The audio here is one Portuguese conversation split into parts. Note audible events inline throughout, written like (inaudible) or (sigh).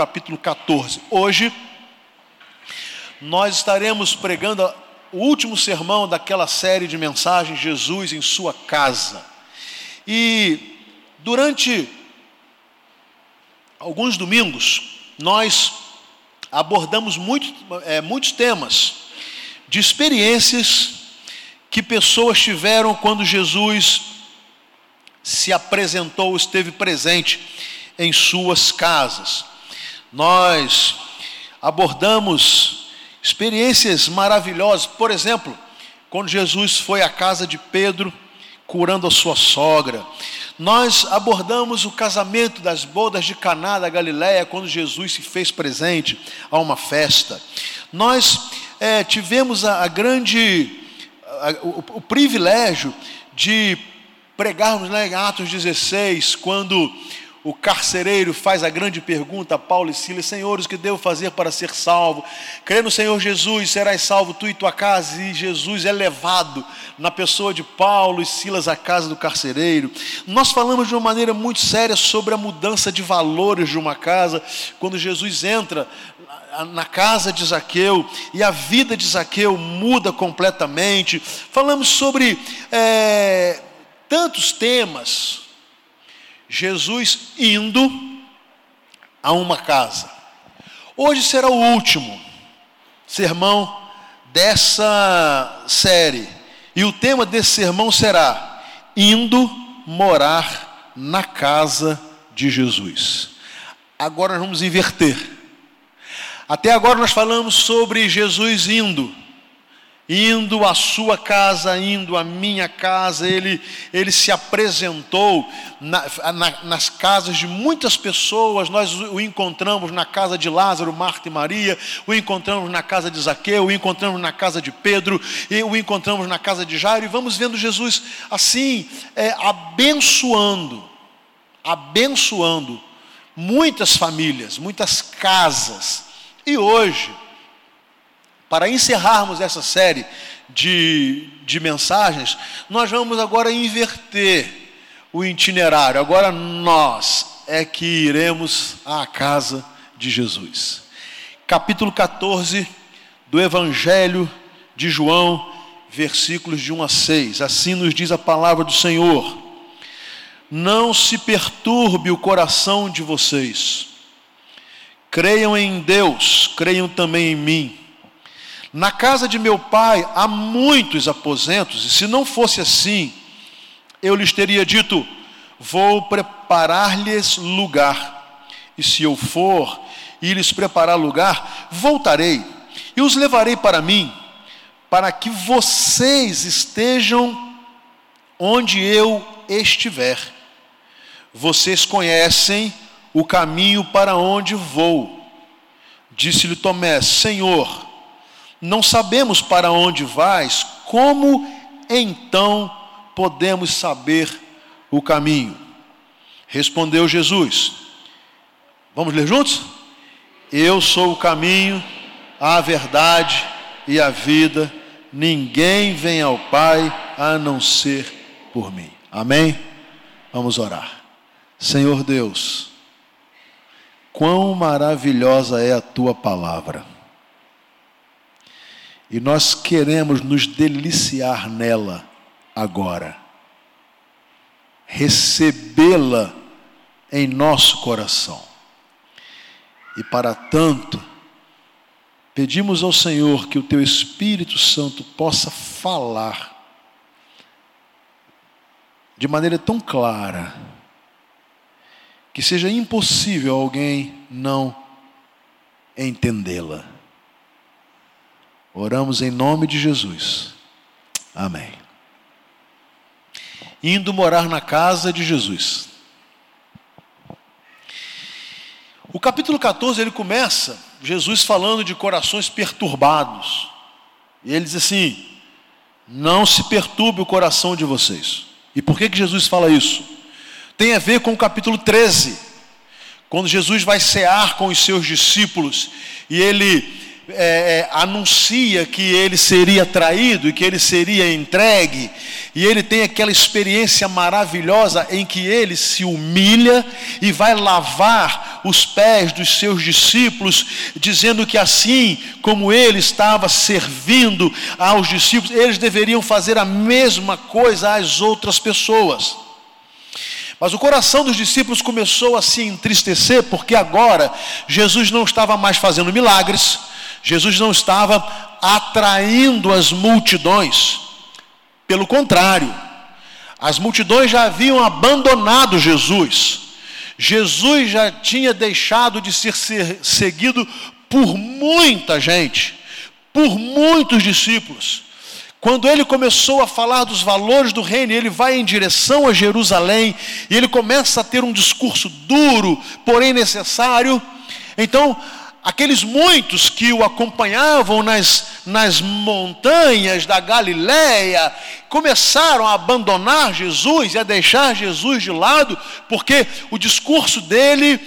capítulo 14. Hoje nós estaremos pregando o último sermão daquela série de mensagens Jesus em sua casa. E durante alguns domingos nós abordamos muito, é, muitos temas de experiências que pessoas tiveram quando Jesus se apresentou, esteve presente em suas casas. Nós abordamos experiências maravilhosas, por exemplo, quando Jesus foi à casa de Pedro curando a sua sogra. Nós abordamos o casamento das bodas de Caná da Galiléia quando Jesus se fez presente a uma festa. Nós é, tivemos a, a grande a, o, o, privilégio de pregarmos lá em Atos 16, quando o carcereiro faz a grande pergunta a Paulo e Silas: Senhores, o que devo fazer para ser salvo? Crê no Senhor Jesus, serás salvo tu e tua casa. E Jesus é levado na pessoa de Paulo e Silas à casa do carcereiro. Nós falamos de uma maneira muito séria sobre a mudança de valores de uma casa, quando Jesus entra na casa de Zaqueu e a vida de Zaqueu muda completamente. Falamos sobre é, tantos temas Jesus indo a uma casa. Hoje será o último sermão dessa série. E o tema desse sermão será: Indo morar na casa de Jesus. Agora nós vamos inverter. Até agora nós falamos sobre Jesus indo indo à sua casa, indo à minha casa, ele, ele se apresentou na, na, nas casas de muitas pessoas, nós o encontramos na casa de Lázaro, Marta e Maria, o encontramos na casa de Zaqueu, o encontramos na casa de Pedro, e o encontramos na casa de Jairo, e vamos vendo Jesus assim, é, abençoando, abençoando muitas famílias, muitas casas, e hoje, para encerrarmos essa série de, de mensagens, nós vamos agora inverter o itinerário. Agora nós é que iremos à casa de Jesus. Capítulo 14 do Evangelho de João, versículos de 1 a 6. Assim nos diz a palavra do Senhor: Não se perturbe o coração de vocês. Creiam em Deus, creiam também em mim. Na casa de meu pai há muitos aposentos, e se não fosse assim, eu lhes teria dito: Vou preparar-lhes lugar, e se eu for e lhes preparar lugar, voltarei e os levarei para mim, para que vocês estejam onde eu estiver. Vocês conhecem o caminho para onde vou. Disse-lhe Tomé: Senhor, não sabemos para onde vais, como então podemos saber o caminho? Respondeu Jesus. Vamos ler juntos? Eu sou o caminho, a verdade e a vida. Ninguém vem ao Pai a não ser por mim. Amém? Vamos orar. Senhor Deus, quão maravilhosa é a tua palavra e nós queremos nos deliciar nela agora, recebê-la em nosso coração. E para tanto, pedimos ao Senhor que o Teu Espírito Santo possa falar de maneira tão clara que seja impossível alguém não entendê-la. Oramos em nome de Jesus. Amém. Indo morar na casa de Jesus. O capítulo 14 ele começa Jesus falando de corações perturbados. E ele diz assim: Não se perturbe o coração de vocês. E por que, que Jesus fala isso? Tem a ver com o capítulo 13, quando Jesus vai cear com os seus discípulos e ele é, é, anuncia que ele seria traído e que ele seria entregue, e ele tem aquela experiência maravilhosa em que ele se humilha e vai lavar os pés dos seus discípulos, dizendo que assim como ele estava servindo aos discípulos, eles deveriam fazer a mesma coisa às outras pessoas. Mas o coração dos discípulos começou a se entristecer, porque agora Jesus não estava mais fazendo milagres, Jesus não estava atraindo as multidões. Pelo contrário, as multidões já haviam abandonado Jesus. Jesus já tinha deixado de ser seguido por muita gente, por muitos discípulos. Quando ele começou a falar dos valores do reino, ele vai em direção a Jerusalém, e ele começa a ter um discurso duro, porém necessário. Então, aqueles muitos que o acompanhavam nas, nas montanhas da Galiléia começaram a abandonar Jesus e a deixar Jesus de lado, porque o discurso dele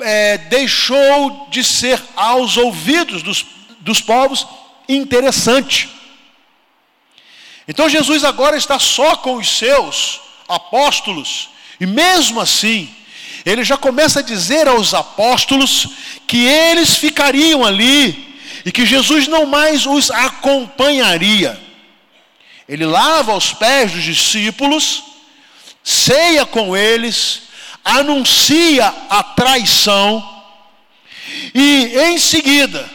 é, deixou de ser aos ouvidos dos, dos povos interessante. Então Jesus agora está só com os seus apóstolos, e mesmo assim, ele já começa a dizer aos apóstolos que eles ficariam ali e que Jesus não mais os acompanharia. Ele lava os pés dos discípulos, ceia com eles, anuncia a traição e em seguida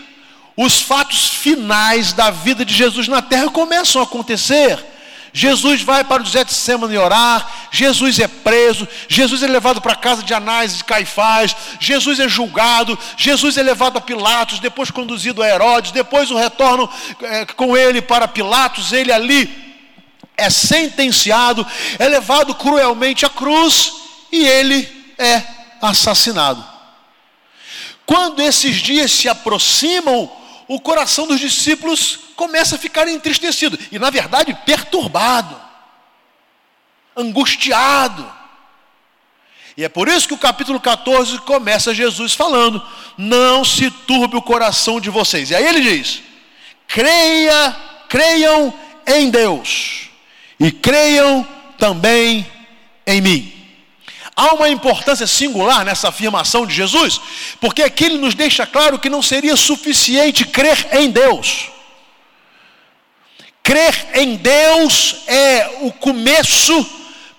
os fatos finais da vida de Jesus na terra começam a acontecer. Jesus vai para o Getsemane orar, Jesus é preso, Jesus é levado para a casa de Anás e de Caifás, Jesus é julgado, Jesus é levado a Pilatos, depois conduzido a Herodes, depois o retorno é, com ele para Pilatos, ele ali é sentenciado, é levado cruelmente à cruz e ele é assassinado. Quando esses dias se aproximam, o coração dos discípulos começa a ficar entristecido e, na verdade, perturbado, angustiado. E é por isso que o capítulo 14 começa Jesus falando: Não se turbe o coração de vocês. E aí ele diz: Creia, creiam em Deus e creiam também em mim. Há uma importância singular nessa afirmação de Jesus, porque aqui ele nos deixa claro que não seria suficiente crer em Deus. Crer em Deus é o começo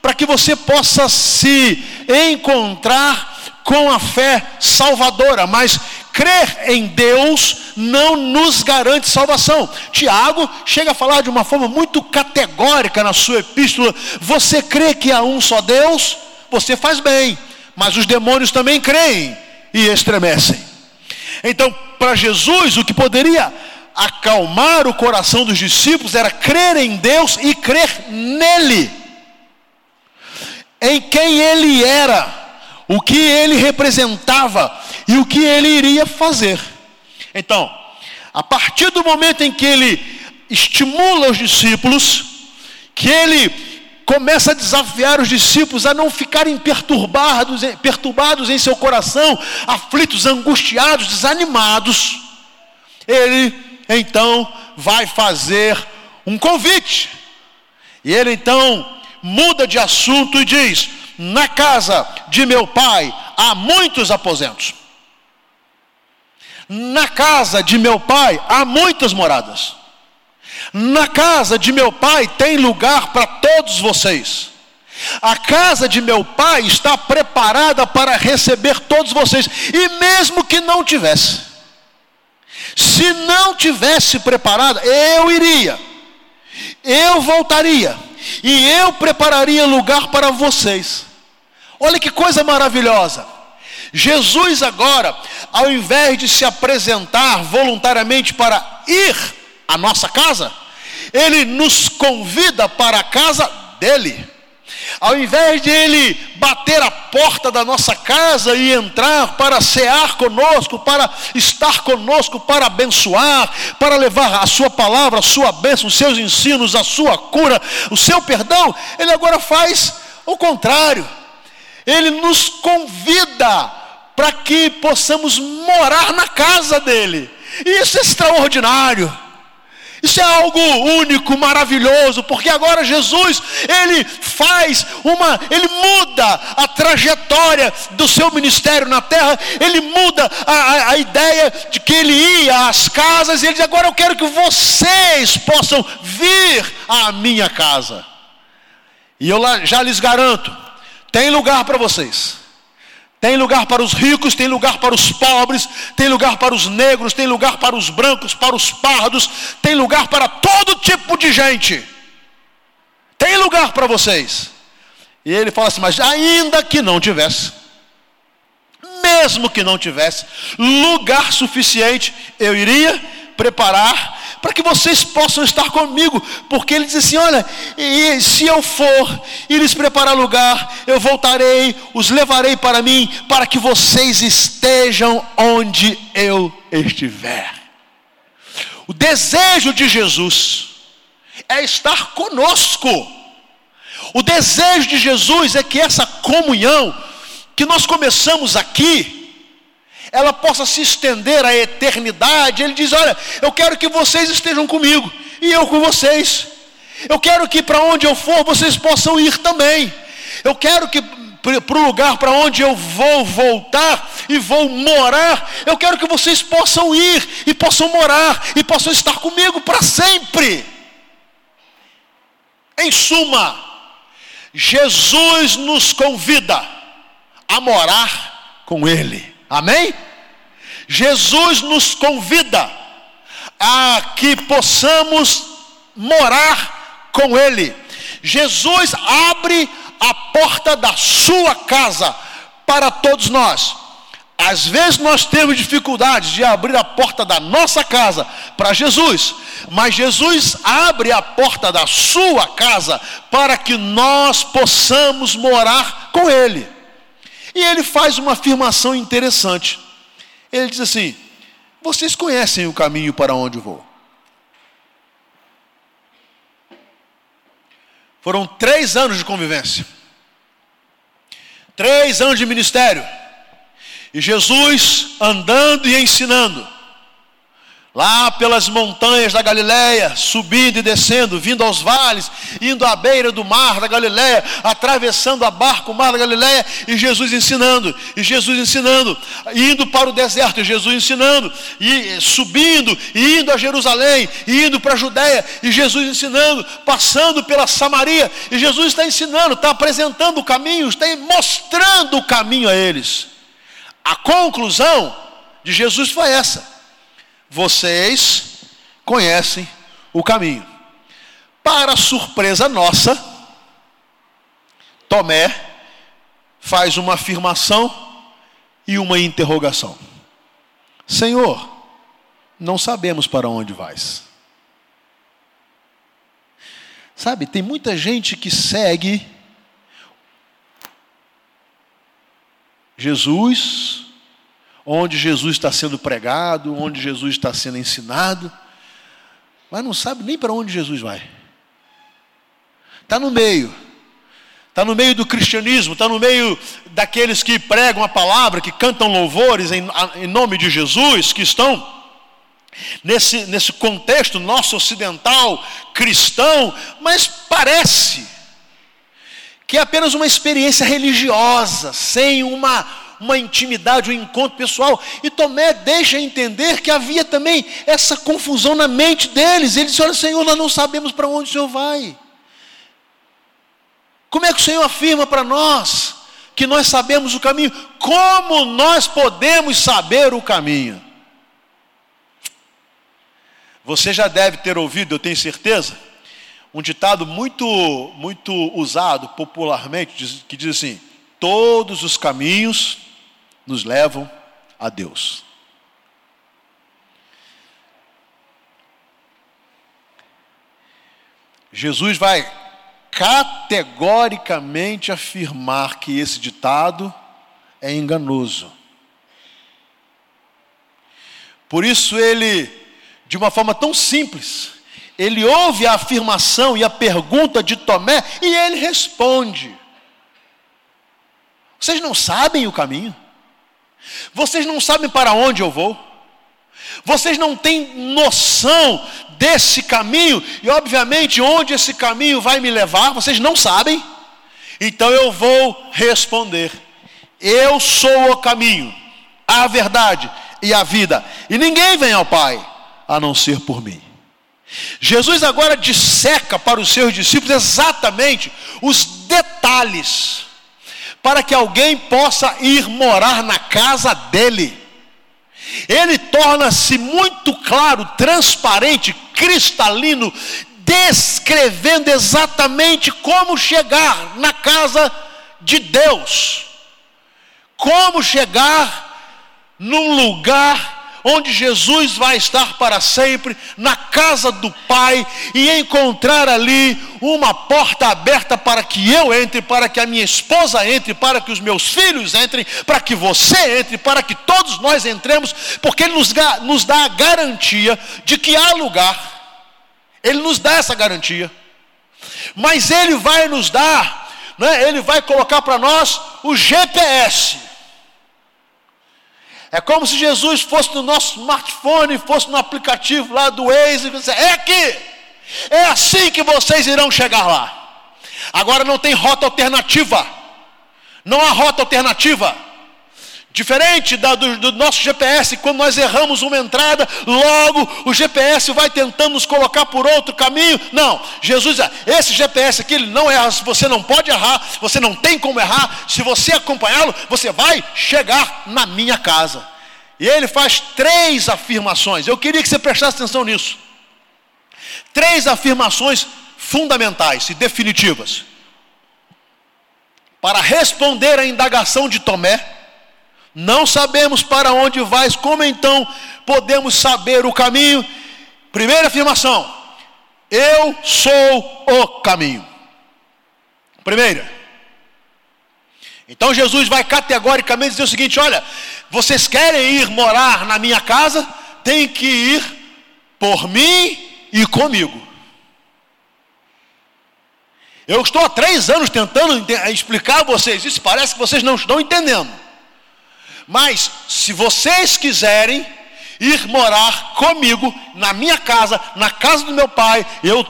para que você possa se encontrar com a fé salvadora, mas crer em Deus não nos garante salvação. Tiago chega a falar de uma forma muito categórica na sua epístola: você crê que há um só Deus? Você faz bem, mas os demônios também creem e estremecem. Então, para Jesus, o que poderia acalmar o coração dos discípulos era crer em Deus e crer nele, em quem ele era, o que ele representava e o que ele iria fazer. Então, a partir do momento em que ele estimula os discípulos, que ele começa a desafiar os discípulos a não ficarem perturbados, perturbados em seu coração, aflitos, angustiados, desanimados. Ele então vai fazer um convite. E ele então muda de assunto e diz: Na casa de meu pai há muitos aposentos. Na casa de meu pai há muitas moradas. Na casa de meu pai tem lugar para todos vocês. A casa de meu pai está preparada para receber todos vocês, e mesmo que não tivesse, se não tivesse preparada, eu iria, eu voltaria, e eu prepararia lugar para vocês. Olha que coisa maravilhosa. Jesus agora, ao invés de se apresentar voluntariamente para ir a nossa casa, ele nos convida para a casa dele. Ao invés de ele bater a porta da nossa casa e entrar para cear conosco, para estar conosco, para abençoar, para levar a sua palavra, a sua bênção, os seus ensinos, a sua cura, o seu perdão, ele agora faz o contrário. Ele nos convida para que possamos morar na casa dele Isso é extraordinário. Isso é algo único, maravilhoso, porque agora Jesus, ele faz uma, ele muda a trajetória do seu ministério na terra, ele muda a, a, a ideia de que ele ia às casas, e ele diz: agora eu quero que vocês possam vir à minha casa. E eu já lhes garanto, tem lugar para vocês. Tem lugar para os ricos, tem lugar para os pobres, tem lugar para os negros, tem lugar para os brancos, para os pardos, tem lugar para todo tipo de gente. Tem lugar para vocês. E ele fala assim: Mas ainda que não tivesse, mesmo que não tivesse lugar suficiente, eu iria preparar para que vocês possam estar comigo, porque ele diz assim: olha, e se eu for e lhes preparar lugar, eu voltarei, os levarei para mim, para que vocês estejam onde eu estiver. O desejo de Jesus é estar conosco. O desejo de Jesus é que essa comunhão que nós começamos aqui, ela possa se estender à eternidade. Ele diz: Olha, eu quero que vocês estejam comigo e eu com vocês. Eu quero que para onde eu for vocês possam ir também. Eu quero que para o lugar para onde eu vou voltar e vou morar, eu quero que vocês possam ir e possam morar e possam estar comigo para sempre. Em suma, Jesus nos convida a morar com Ele. Amém? Jesus nos convida a que possamos morar com Ele. Jesus abre a porta da sua casa para todos nós. Às vezes nós temos dificuldades de abrir a porta da nossa casa para Jesus, mas Jesus abre a porta da sua casa para que nós possamos morar com Ele. E ele faz uma afirmação interessante. Ele diz assim: Vocês conhecem o caminho para onde vou. Foram três anos de convivência, três anos de ministério, e Jesus andando e ensinando lá pelas montanhas da Galileia, subindo e descendo, vindo aos vales, indo à beira do mar da Galileia, atravessando a barca o mar da Galileia, e Jesus ensinando, e Jesus ensinando, indo para o deserto, e Jesus ensinando, e subindo, e indo a Jerusalém, e indo para a Judéia, e Jesus ensinando, passando pela Samaria, e Jesus está ensinando, está apresentando o caminho, está mostrando o caminho a eles. A conclusão de Jesus foi essa vocês conhecem o caminho. Para surpresa nossa, Tomé faz uma afirmação e uma interrogação: Senhor, não sabemos para onde vais. Sabe, tem muita gente que segue Jesus, onde Jesus está sendo pregado, onde Jesus está sendo ensinado, mas não sabe nem para onde Jesus vai. Está no meio, está no meio do cristianismo, está no meio daqueles que pregam a palavra, que cantam louvores em, em nome de Jesus, que estão nesse, nesse contexto nosso ocidental cristão, mas parece que é apenas uma experiência religiosa, sem uma uma intimidade, um encontro pessoal. E Tomé deixa entender que havia também essa confusão na mente deles. Ele disse: Olha, Senhor, nós não sabemos para onde o Senhor vai. Como é que o Senhor afirma para nós que nós sabemos o caminho? Como nós podemos saber o caminho? Você já deve ter ouvido, eu tenho certeza, um ditado muito, muito usado popularmente, que diz assim: todos os caminhos nos levam a Deus. Jesus vai categoricamente afirmar que esse ditado é enganoso. Por isso ele, de uma forma tão simples, ele ouve a afirmação e a pergunta de Tomé e ele responde: Vocês não sabem o caminho? Vocês não sabem para onde eu vou. Vocês não têm noção desse caminho e, obviamente, onde esse caminho vai me levar, vocês não sabem. Então eu vou responder: Eu sou o caminho, a verdade e a vida, e ninguém vem ao Pai a não ser por mim. Jesus agora disseca para os seus discípulos exatamente os detalhes para que alguém possa ir morar na casa dele. Ele torna-se muito claro, transparente, cristalino, descrevendo exatamente como chegar na casa de Deus. Como chegar num lugar onde Jesus vai estar para sempre, na casa do Pai, e encontrar ali uma porta aberta para que eu entre, para que a minha esposa entre, para que os meus filhos entrem, para que você entre, para que todos nós entremos, porque Ele nos, nos dá a garantia de que há lugar, Ele nos dá essa garantia, mas Ele vai nos dar, né, Ele vai colocar para nós o GPS é como se Jesus fosse no nosso smartphone, fosse no aplicativo lá do Waze e dissesse, é aqui, é assim que vocês irão chegar lá. Agora não tem rota alternativa, não há rota alternativa. Diferente da, do, do, nosso GPS, quando nós erramos uma entrada, logo o GPS vai tentando nos colocar por outro caminho. Não, Jesus, esse GPS aqui ele não erra, você não pode errar, você não tem como errar. Se você acompanhá-lo, você vai chegar na minha casa. E ele faz três afirmações. Eu queria que você prestasse atenção nisso. Três afirmações fundamentais e definitivas. Para responder à indagação de Tomé, não sabemos para onde vais, como então podemos saber o caminho? Primeira afirmação: Eu sou o caminho. Primeira. Então Jesus vai categoricamente dizer o seguinte: olha, vocês querem ir morar na minha casa? Tem que ir por mim e comigo. Eu estou há três anos tentando explicar a vocês isso, parece que vocês não estão entendendo. Mas se vocês quiserem ir morar comigo na minha casa, na casa do meu pai, eu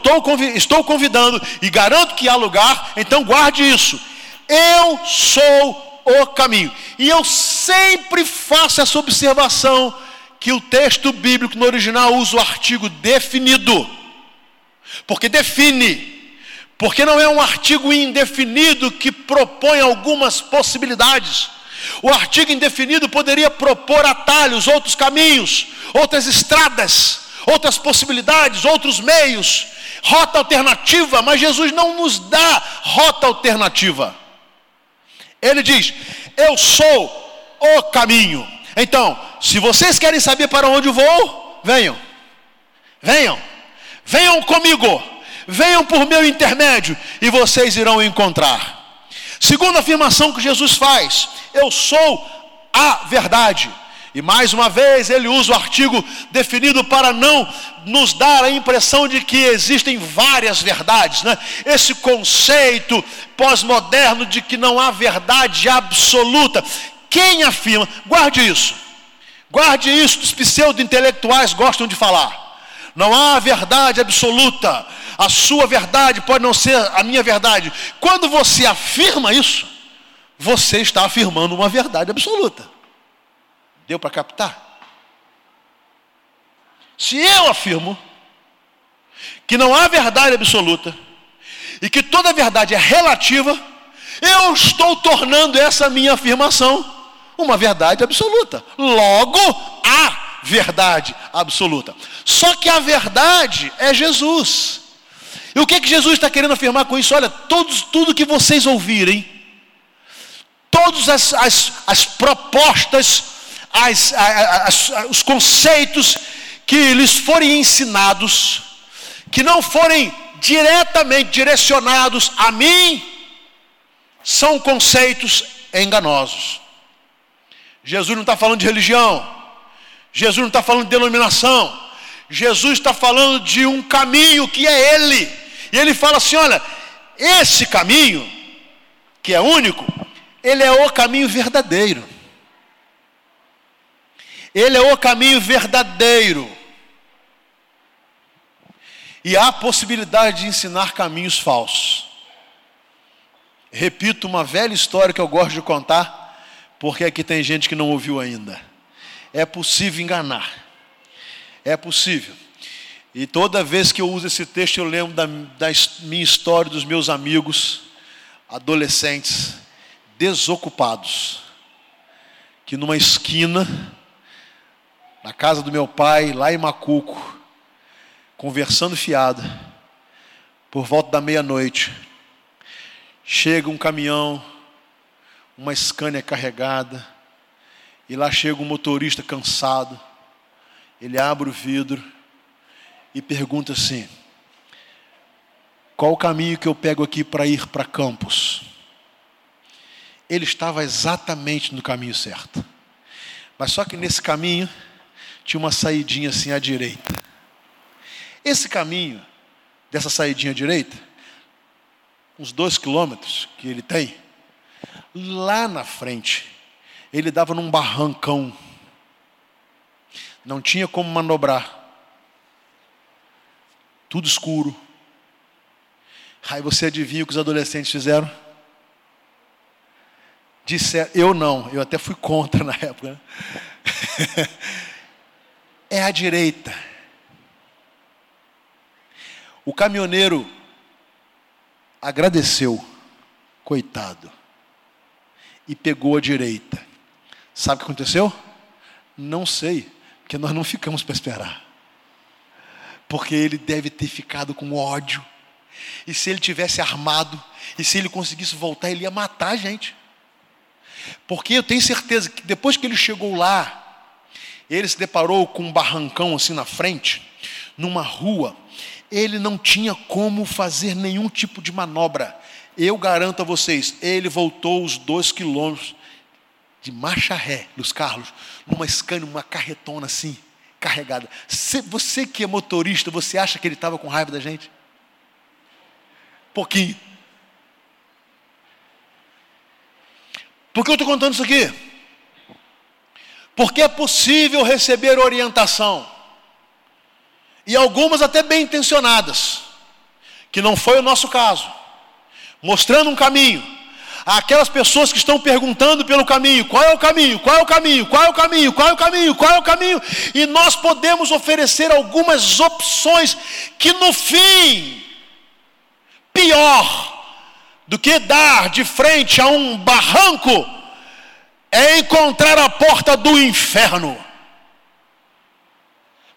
estou convidando e garanto que há lugar, então guarde isso. Eu sou o caminho. E eu sempre faço essa observação que o texto bíblico no original usa o artigo definido. Porque define. Porque não é um artigo indefinido que propõe algumas possibilidades. O artigo indefinido poderia propor atalhos, outros caminhos, outras estradas, outras possibilidades, outros meios, rota alternativa, mas Jesus não nos dá rota alternativa. Ele diz: Eu sou o caminho. Então, se vocês querem saber para onde vou, venham, venham, venham comigo, venham por meu intermédio e vocês irão encontrar. Segunda afirmação que Jesus faz: Eu sou a verdade. E mais uma vez ele usa o artigo definido para não nos dar a impressão de que existem várias verdades, né? Esse conceito pós-moderno de que não há verdade absoluta. Quem afirma? Guarde isso. Guarde isso, os pseudo-intelectuais gostam de falar. Não há verdade absoluta. A sua verdade pode não ser a minha verdade. Quando você afirma isso, você está afirmando uma verdade absoluta. Deu para captar? Se eu afirmo que não há verdade absoluta e que toda verdade é relativa, eu estou tornando essa minha afirmação uma verdade absoluta. Logo, há verdade absoluta. Só que a verdade é Jesus. E o que, que Jesus está querendo afirmar com isso? Olha, todos, tudo que vocês ouvirem, todas as, as, as propostas, as, as, os conceitos que lhes forem ensinados, que não forem diretamente direcionados a mim, são conceitos enganosos. Jesus não está falando de religião, Jesus não está falando de denominação, Jesus está falando de um caminho que é Ele. E ele fala assim: olha, esse caminho, que é único, ele é o caminho verdadeiro. Ele é o caminho verdadeiro. E há possibilidade de ensinar caminhos falsos. Repito uma velha história que eu gosto de contar, porque aqui tem gente que não ouviu ainda. É possível enganar. É possível. E toda vez que eu uso esse texto, eu lembro da, da minha história dos meus amigos, adolescentes, desocupados, que numa esquina, na casa do meu pai, lá em Macuco, conversando fiado, por volta da meia-noite, chega um caminhão, uma Scania carregada, e lá chega um motorista cansado, ele abre o vidro e pergunta assim: qual o caminho que eu pego aqui para ir para Campos? Ele estava exatamente no caminho certo, mas só que nesse caminho tinha uma saidinha assim à direita. Esse caminho, dessa saidinha à direita, uns dois quilômetros que ele tem, lá na frente, ele dava num barrancão. Não tinha como manobrar. Tudo escuro. Aí você adivinha o que os adolescentes fizeram? Disseram, eu não, eu até fui contra na época. Né? (laughs) é a direita. O caminhoneiro agradeceu, coitado, e pegou a direita. Sabe o que aconteceu? Não sei, porque nós não ficamos para esperar. Porque ele deve ter ficado com ódio. E se ele tivesse armado, e se ele conseguisse voltar, ele ia matar a gente. Porque eu tenho certeza que depois que ele chegou lá, ele se deparou com um barrancão assim na frente, numa rua, ele não tinha como fazer nenhum tipo de manobra. Eu garanto a vocês, ele voltou os dois quilômetros de marcha ré, Luiz Carlos, numa Scania, uma carretona assim, carregada. Você que é motorista, você acha que ele estava com raiva da gente? Pouquinho. Por que eu estou contando isso aqui? Porque é possível receber orientação e algumas até bem intencionadas, que não foi o nosso caso, mostrando um caminho. Aquelas pessoas que estão perguntando pelo caminho, qual é o caminho, qual é o caminho, qual é o caminho, qual é o caminho, qual é o caminho, e nós podemos oferecer algumas opções que no fim, pior do que dar de frente a um barranco, é encontrar a porta do inferno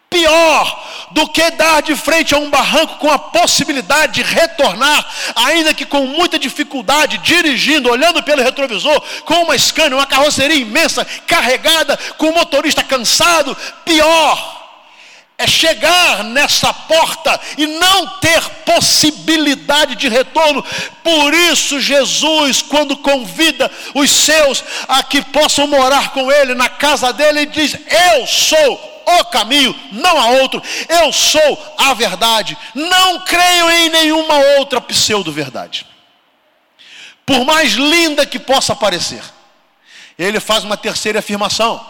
pior do que dar de frente a um barranco com a possibilidade de retornar, ainda que com muita dificuldade, dirigindo, olhando pelo retrovisor, com uma Scania, uma carroceria imensa, carregada, com o motorista cansado. Pior é chegar nessa porta e não ter possibilidade de retorno. Por isso, Jesus, quando convida os seus a que possam morar com Ele na casa dele, ele diz: Eu sou o caminho, não há outro. Eu sou a verdade. Não creio em nenhuma outra pseudo-verdade. Por mais linda que possa parecer. Ele faz uma terceira afirmação.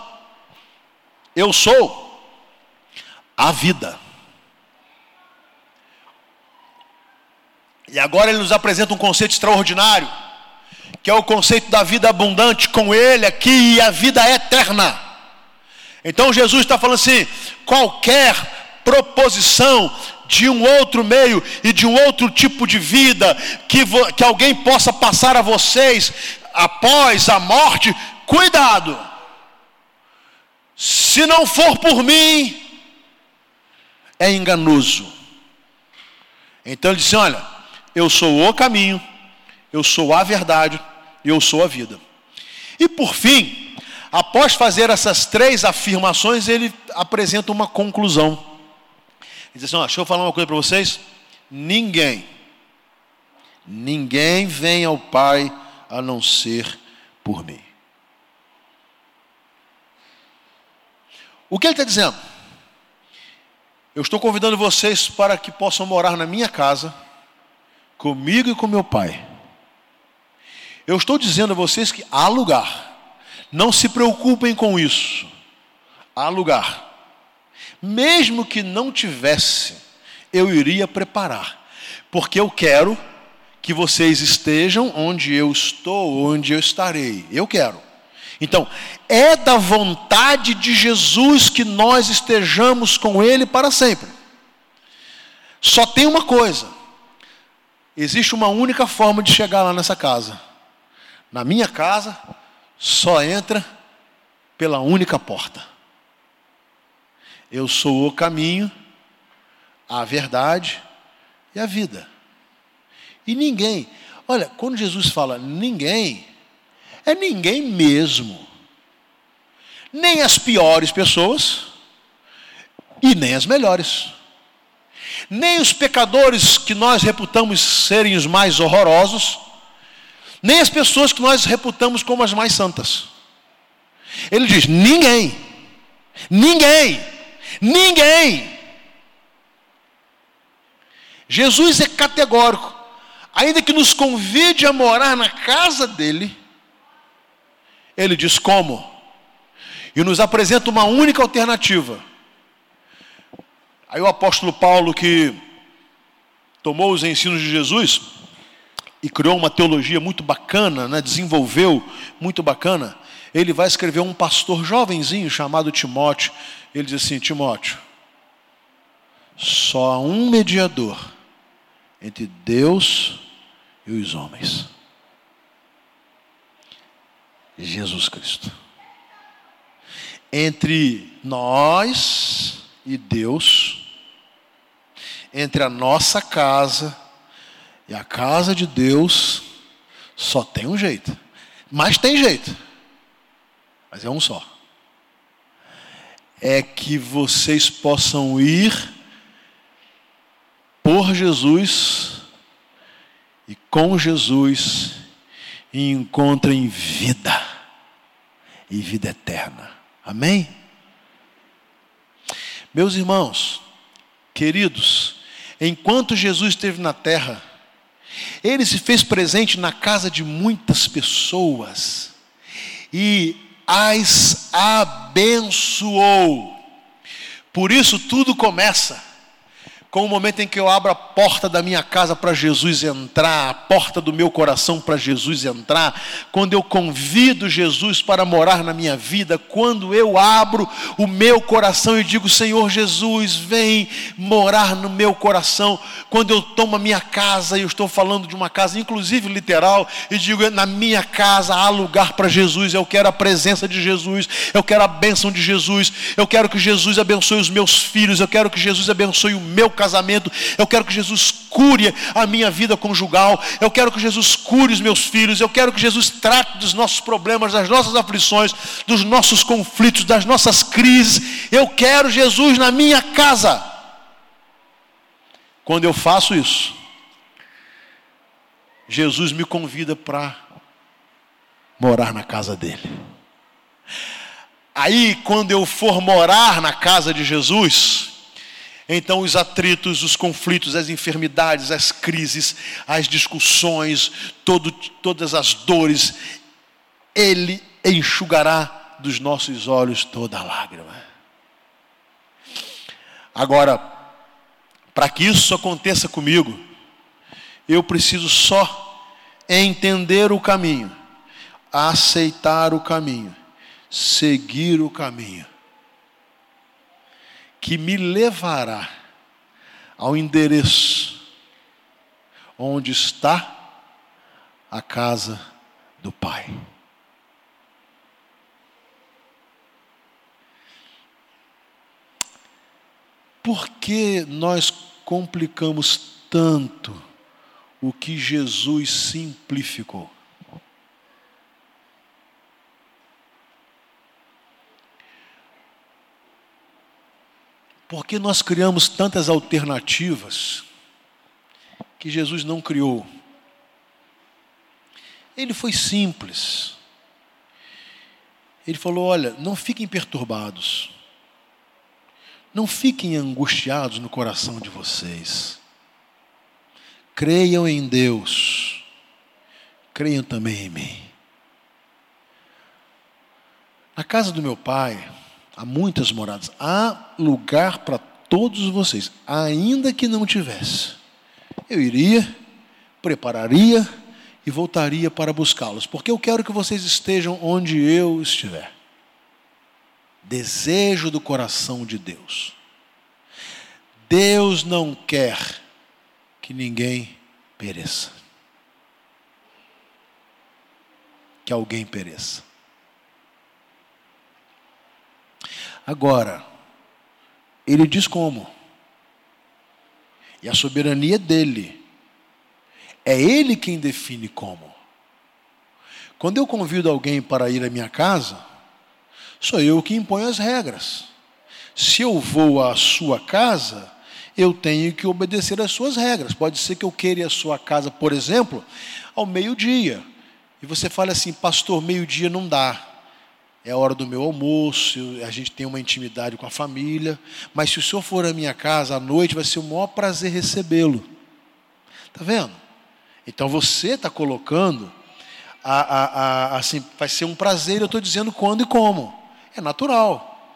Eu sou a vida. E agora ele nos apresenta um conceito extraordinário, que é o conceito da vida abundante, com ele aqui e a vida eterna. Então Jesus está falando assim: qualquer proposição de um outro meio e de um outro tipo de vida que, que alguém possa passar a vocês após a morte, cuidado. Se não for por mim, é enganoso. Então ele disse: Olha, eu sou o caminho, eu sou a verdade, eu sou a vida. E por fim, Após fazer essas três afirmações, ele apresenta uma conclusão. Ele diz assim: deixa eu falar uma coisa para vocês. Ninguém, ninguém vem ao Pai a não ser por mim. O que ele está dizendo? Eu estou convidando vocês para que possam morar na minha casa, comigo e com meu pai. Eu estou dizendo a vocês que há lugar. Não se preocupem com isso. há lugar. Mesmo que não tivesse, eu iria preparar, porque eu quero que vocês estejam onde eu estou, onde eu estarei. Eu quero. Então, é da vontade de Jesus que nós estejamos com Ele para sempre. Só tem uma coisa: existe uma única forma de chegar lá nessa casa. Na minha casa, só entra pela única porta. Eu sou o caminho, a verdade e a vida. E ninguém, olha, quando Jesus fala ninguém, é ninguém mesmo. Nem as piores pessoas e nem as melhores. Nem os pecadores que nós reputamos serem os mais horrorosos, nem as pessoas que nós reputamos como as mais santas. Ele diz: ninguém, ninguém, ninguém. Jesus é categórico, ainda que nos convide a morar na casa dele, ele diz como? E nos apresenta uma única alternativa. Aí o apóstolo Paulo, que tomou os ensinos de Jesus e criou uma teologia muito bacana, né, desenvolveu muito bacana, ele vai escrever um pastor jovenzinho chamado Timóteo. Ele diz assim: Timóteo, só há um mediador entre Deus e os homens Jesus Cristo. Entre nós e Deus, entre a nossa casa e a casa de Deus, só tem um jeito. Mas tem jeito. Mas é um só. É que vocês possam ir por Jesus e com Jesus e encontrem vida e vida eterna. Amém? Meus irmãos, queridos, enquanto Jesus esteve na terra, ele se fez presente na casa de muitas pessoas e as abençoou. Por isso tudo começa com o momento em que eu abro a porta da minha casa para Jesus entrar, a porta do meu coração para Jesus entrar, quando eu convido Jesus para morar na minha vida, quando eu abro o meu coração e digo: Senhor Jesus, vem morar no meu coração, quando eu tomo a minha casa, e eu estou falando de uma casa, inclusive literal, e digo: na minha casa há lugar para Jesus, eu quero a presença de Jesus, eu quero a bênção de Jesus, eu quero que Jesus abençoe os meus filhos, eu quero que Jesus abençoe o meu casamento. Eu quero que Jesus cure a minha vida conjugal. Eu quero que Jesus cure os meus filhos. Eu quero que Jesus trate dos nossos problemas, das nossas aflições, dos nossos conflitos, das nossas crises. Eu quero Jesus na minha casa. Quando eu faço isso, Jesus me convida para morar na casa dele. Aí, quando eu for morar na casa de Jesus, então, os atritos, os conflitos, as enfermidades, as crises, as discussões, todo, todas as dores, Ele enxugará dos nossos olhos toda lágrima. Agora, para que isso aconteça comigo, eu preciso só entender o caminho, aceitar o caminho, seguir o caminho que me levará ao endereço onde está a casa do Pai. Por que nós complicamos tanto o que Jesus simplificou? Porque nós criamos tantas alternativas que Jesus não criou. Ele foi simples. Ele falou: olha, não fiquem perturbados. Não fiquem angustiados no coração de vocês. Creiam em Deus. Creiam também em mim. Na casa do meu pai, Há muitas moradas. Há lugar para todos vocês. Ainda que não tivesse, eu iria, prepararia e voltaria para buscá-los, porque eu quero que vocês estejam onde eu estiver. Desejo do coração de Deus. Deus não quer que ninguém pereça. Que alguém pereça. Agora, ele diz como. E a soberania é dele. É ele quem define como. Quando eu convido alguém para ir à minha casa, sou eu que imponho as regras. Se eu vou à sua casa, eu tenho que obedecer às suas regras. Pode ser que eu queira ir à sua casa, por exemplo, ao meio-dia. E você fala assim, pastor, meio-dia não dá. É a hora do meu almoço, a gente tem uma intimidade com a família. Mas se o senhor for à minha casa à noite, vai ser o maior prazer recebê-lo. Está vendo? Então você está colocando, a, a, a, assim, vai ser um prazer, eu estou dizendo quando e como. É natural.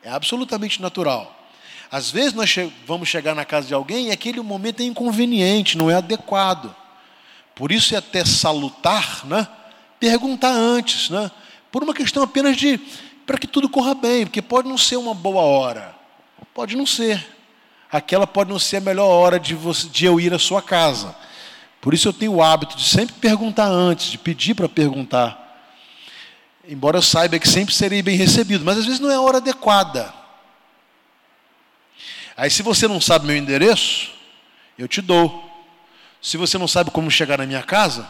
É absolutamente natural. Às vezes nós che vamos chegar na casa de alguém e aquele momento é inconveniente, não é adequado. Por isso é até salutar, né? Perguntar antes, né? Por uma questão apenas de para que tudo corra bem, porque pode não ser uma boa hora, pode não ser. Aquela pode não ser a melhor hora de, você, de eu ir à sua casa. Por isso eu tenho o hábito de sempre perguntar antes, de pedir para perguntar. Embora eu saiba que sempre serei bem recebido, mas às vezes não é a hora adequada. Aí, se você não sabe meu endereço, eu te dou. Se você não sabe como chegar na minha casa,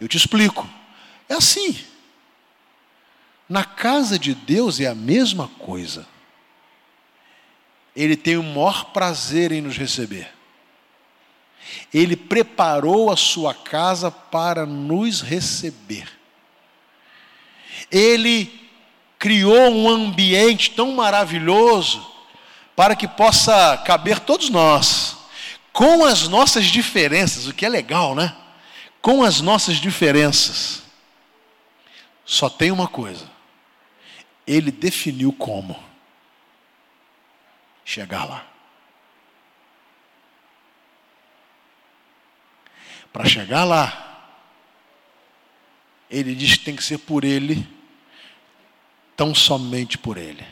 eu te explico. É assim. Na casa de Deus é a mesma coisa. Ele tem o maior prazer em nos receber. Ele preparou a sua casa para nos receber. Ele criou um ambiente tão maravilhoso para que possa caber todos nós, com as nossas diferenças, o que é legal, né? Com as nossas diferenças. Só tem uma coisa: Ele definiu como chegar lá. Para chegar lá, ele diz que tem que ser por ele, tão somente por ele.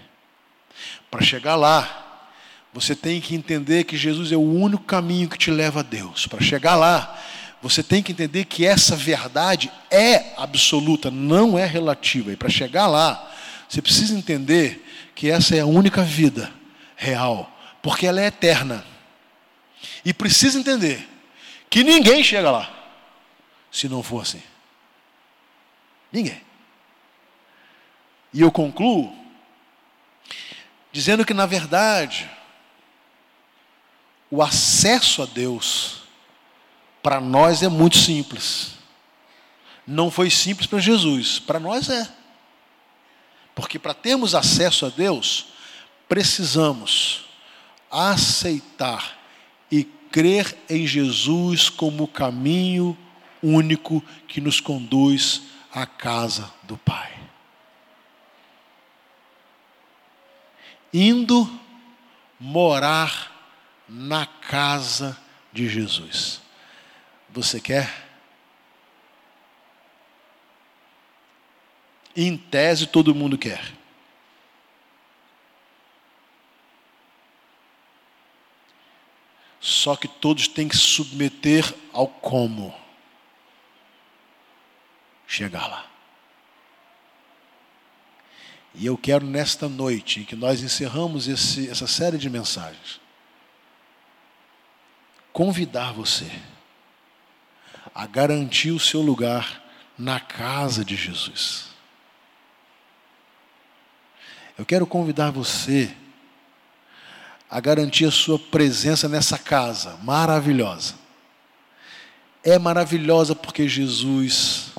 Para chegar lá, você tem que entender que Jesus é o único caminho que te leva a Deus. Para chegar lá, você tem que entender que essa verdade é absoluta, não é relativa. E para chegar lá, você precisa entender que essa é a única vida real, porque ela é eterna. E precisa entender que ninguém chega lá se não for assim. Ninguém. E eu concluo dizendo que, na verdade, o acesso a Deus para nós é muito simples. Não foi simples para Jesus, para nós é. Porque para termos acesso a Deus, precisamos aceitar e crer em Jesus como o caminho único que nos conduz à casa do Pai. Indo morar na casa de Jesus. Você quer? Em tese, todo mundo quer. Só que todos têm que se submeter ao como chegar lá. E eu quero nesta noite, em que nós encerramos esse, essa série de mensagens, convidar você a garantir o seu lugar na casa de Jesus. Eu quero convidar você a garantir a sua presença nessa casa maravilhosa. É maravilhosa porque Jesus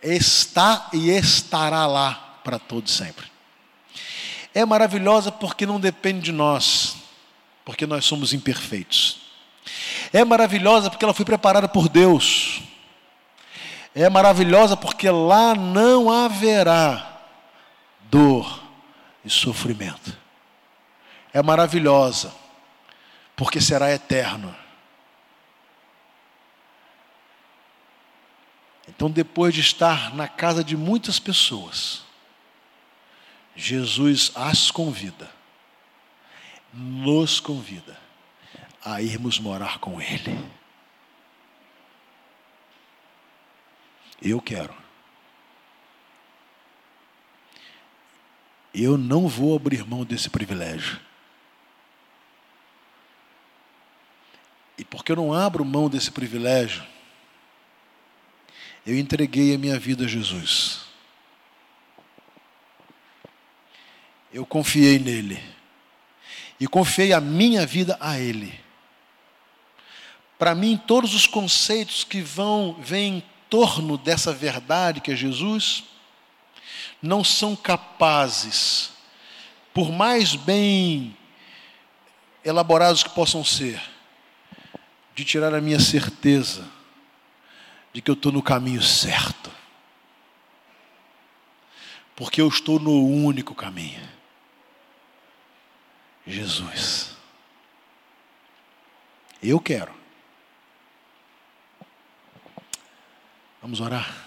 está e estará lá para todo sempre. É maravilhosa porque não depende de nós porque nós somos imperfeitos. É maravilhosa porque ela foi preparada por Deus. É maravilhosa porque lá não haverá dor e sofrimento. É maravilhosa, porque será eterno. Então, depois de estar na casa de muitas pessoas, Jesus as convida, nos convida a irmos morar com Ele. Eu quero. Eu não vou abrir mão desse privilégio. E porque eu não abro mão desse privilégio, eu entreguei a minha vida a Jesus. Eu confiei nele. E confiei a minha vida a ele. Para mim, todos os conceitos que vão vêm em torno dessa verdade que é Jesus não são capazes, por mais bem elaborados que possam ser, de tirar a minha certeza de que eu estou no caminho certo. Porque eu estou no único caminho. Jesus. Eu quero. Vamos orar.